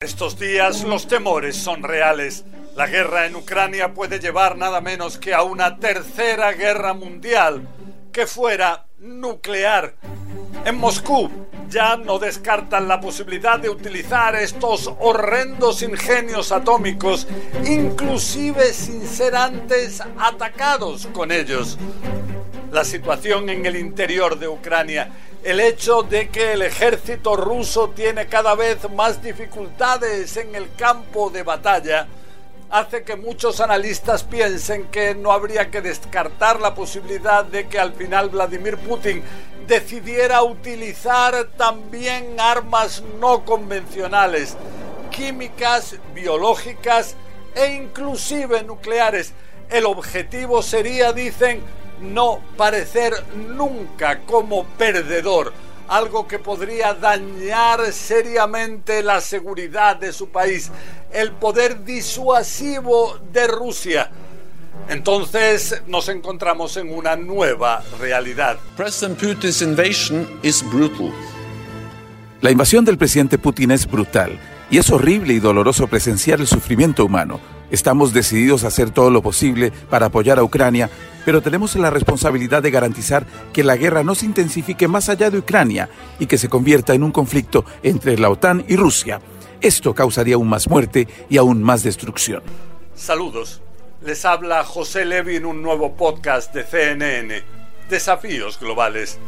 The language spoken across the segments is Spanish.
Estos días los temores son reales. La guerra en Ucrania puede llevar nada menos que a una tercera guerra mundial, que fuera nuclear. En Moscú ya no descartan la posibilidad de utilizar estos horrendos ingenios atómicos, inclusive sin ser antes atacados con ellos. La situación en el interior de Ucrania el hecho de que el ejército ruso tiene cada vez más dificultades en el campo de batalla hace que muchos analistas piensen que no habría que descartar la posibilidad de que al final Vladimir Putin decidiera utilizar también armas no convencionales, químicas, biológicas e inclusive nucleares. El objetivo sería, dicen, no parecer nunca como perdedor, algo que podría dañar seriamente la seguridad de su país, el poder disuasivo de Rusia. Entonces nos encontramos en una nueva realidad. President Putin's invasion is brutal. La invasión del presidente Putin es brutal y es horrible y doloroso presenciar el sufrimiento humano. Estamos decididos a hacer todo lo posible para apoyar a Ucrania, pero tenemos la responsabilidad de garantizar que la guerra no se intensifique más allá de Ucrania y que se convierta en un conflicto entre la OTAN y Rusia. Esto causaría aún más muerte y aún más destrucción. Saludos. Les habla José Levi en un nuevo podcast de CNN, Desafíos Globales.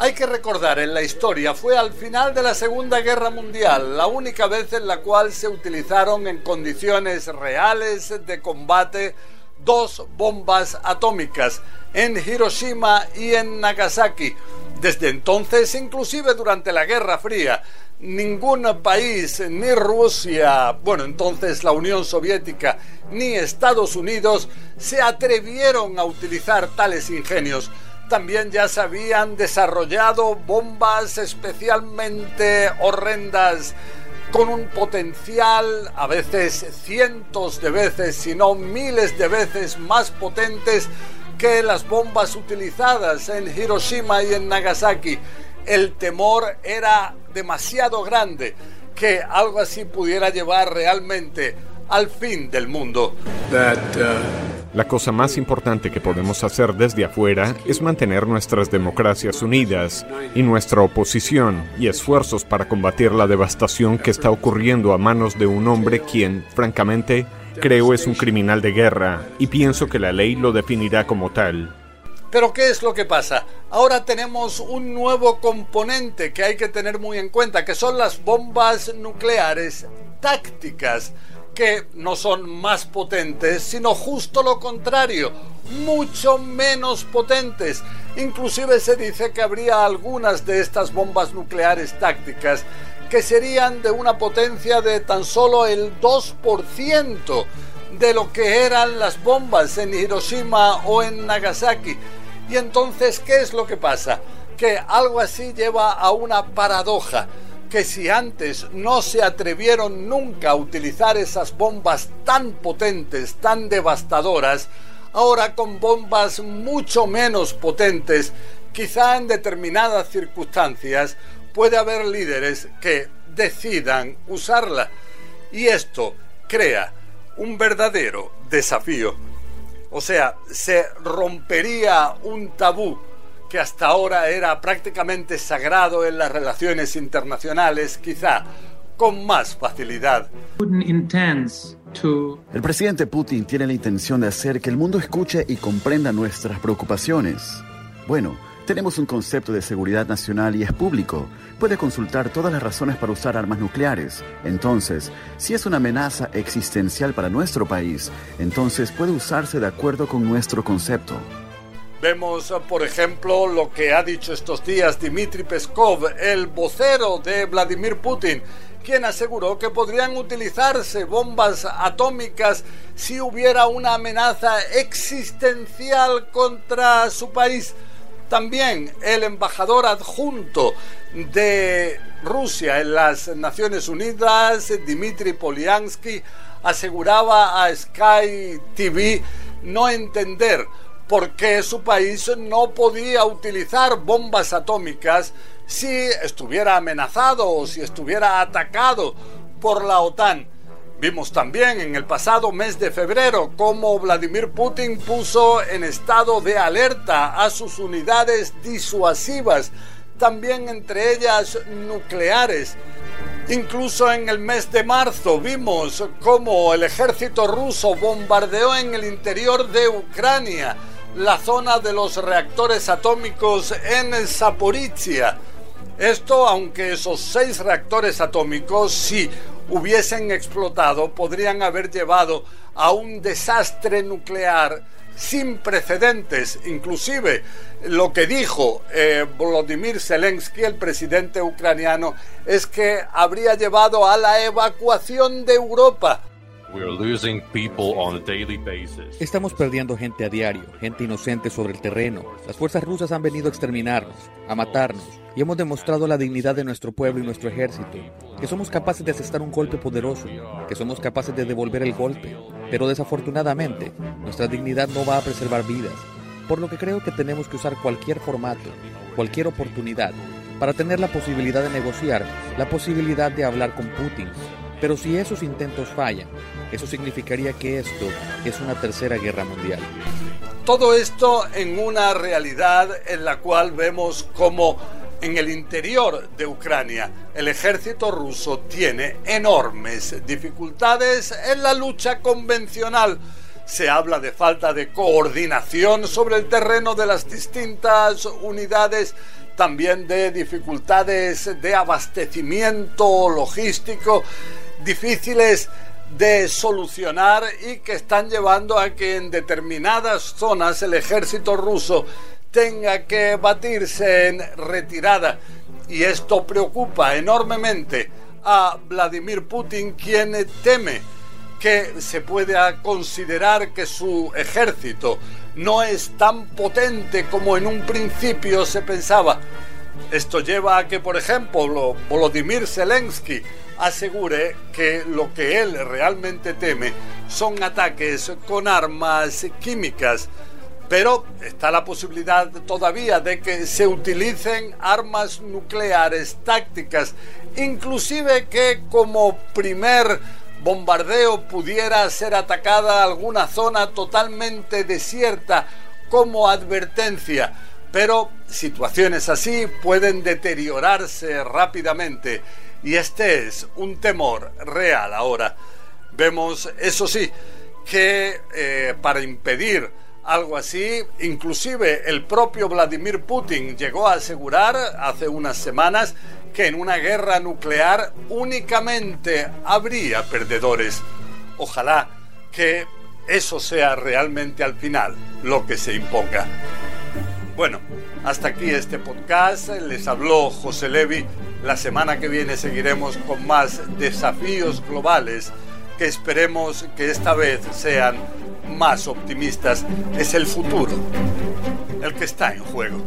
Hay que recordar en la historia, fue al final de la Segunda Guerra Mundial, la única vez en la cual se utilizaron en condiciones reales de combate dos bombas atómicas en Hiroshima y en Nagasaki. Desde entonces, inclusive durante la Guerra Fría, ningún país, ni Rusia, bueno, entonces la Unión Soviética, ni Estados Unidos se atrevieron a utilizar tales ingenios también ya se habían desarrollado bombas especialmente horrendas con un potencial a veces cientos de veces, si no miles de veces más potentes que las bombas utilizadas en Hiroshima y en Nagasaki. El temor era demasiado grande que algo así pudiera llevar realmente al fin del mundo. Uh, la cosa más importante que podemos hacer desde afuera es mantener nuestras democracias unidas y nuestra oposición y esfuerzos para combatir la devastación que está ocurriendo a manos de un hombre quien, francamente, creo es un criminal de guerra y pienso que la ley lo definirá como tal. Pero ¿qué es lo que pasa? Ahora tenemos un nuevo componente que hay que tener muy en cuenta, que son las bombas nucleares tácticas que no son más potentes, sino justo lo contrario, mucho menos potentes. Inclusive se dice que habría algunas de estas bombas nucleares tácticas que serían de una potencia de tan solo el 2% de lo que eran las bombas en Hiroshima o en Nagasaki. Y entonces, ¿qué es lo que pasa? Que algo así lleva a una paradoja que si antes no se atrevieron nunca a utilizar esas bombas tan potentes, tan devastadoras, ahora con bombas mucho menos potentes, quizá en determinadas circunstancias, puede haber líderes que decidan usarla. Y esto crea un verdadero desafío. O sea, se rompería un tabú que hasta ahora era prácticamente sagrado en las relaciones internacionales, quizá con más facilidad. El presidente Putin tiene la intención de hacer que el mundo escuche y comprenda nuestras preocupaciones. Bueno, tenemos un concepto de seguridad nacional y es público. Puede consultar todas las razones para usar armas nucleares. Entonces, si es una amenaza existencial para nuestro país, entonces puede usarse de acuerdo con nuestro concepto. Vemos, por ejemplo, lo que ha dicho estos días Dmitry Peskov, el vocero de Vladimir Putin, quien aseguró que podrían utilizarse bombas atómicas si hubiera una amenaza existencial contra su país. También el embajador adjunto de Rusia en las Naciones Unidas, Dmitry Polyansky, aseguraba a Sky TV no entender por qué su país no podía utilizar bombas atómicas si estuviera amenazado o si estuviera atacado por la OTAN. Vimos también en el pasado mes de febrero cómo Vladimir Putin puso en estado de alerta a sus unidades disuasivas, también entre ellas nucleares. Incluso en el mes de marzo vimos cómo el ejército ruso bombardeó en el interior de Ucrania la zona de los reactores atómicos en Zaporizhia. Esto aunque esos seis reactores atómicos, si hubiesen explotado, podrían haber llevado a un desastre nuclear sin precedentes. Inclusive lo que dijo eh, Volodymyr Zelensky, el presidente ucraniano, es que habría llevado a la evacuación de Europa. Estamos perdiendo gente a diario, gente inocente sobre el terreno. Las fuerzas rusas han venido a exterminarnos, a matarnos, y hemos demostrado la dignidad de nuestro pueblo y nuestro ejército, que somos capaces de asestar un golpe poderoso, que somos capaces de devolver el golpe. Pero desafortunadamente, nuestra dignidad no va a preservar vidas, por lo que creo que tenemos que usar cualquier formato, cualquier oportunidad, para tener la posibilidad de negociar, la posibilidad de hablar con Putin, pero si esos intentos fallan, eso significaría que esto es una tercera guerra mundial. Todo esto en una realidad en la cual vemos como en el interior de Ucrania el ejército ruso tiene enormes dificultades en la lucha convencional. Se habla de falta de coordinación sobre el terreno de las distintas unidades, también de dificultades de abastecimiento logístico difíciles de solucionar y que están llevando a que en determinadas zonas el ejército ruso tenga que batirse en retirada. Y esto preocupa enormemente a Vladimir Putin, quien teme que se pueda considerar que su ejército no es tan potente como en un principio se pensaba. Esto lleva a que, por ejemplo, Volodymyr Zelensky asegure que lo que él realmente teme son ataques con armas químicas. Pero está la posibilidad todavía de que se utilicen armas nucleares tácticas, inclusive que como primer bombardeo pudiera ser atacada alguna zona totalmente desierta como advertencia. Pero situaciones así pueden deteriorarse rápidamente y este es un temor real ahora. Vemos, eso sí, que eh, para impedir algo así, inclusive el propio Vladimir Putin llegó a asegurar hace unas semanas que en una guerra nuclear únicamente habría perdedores. Ojalá que eso sea realmente al final lo que se imponga. Bueno, hasta aquí este podcast. Les habló José Levi. La semana que viene seguiremos con más desafíos globales que esperemos que esta vez sean más optimistas. Es el futuro el que está en juego.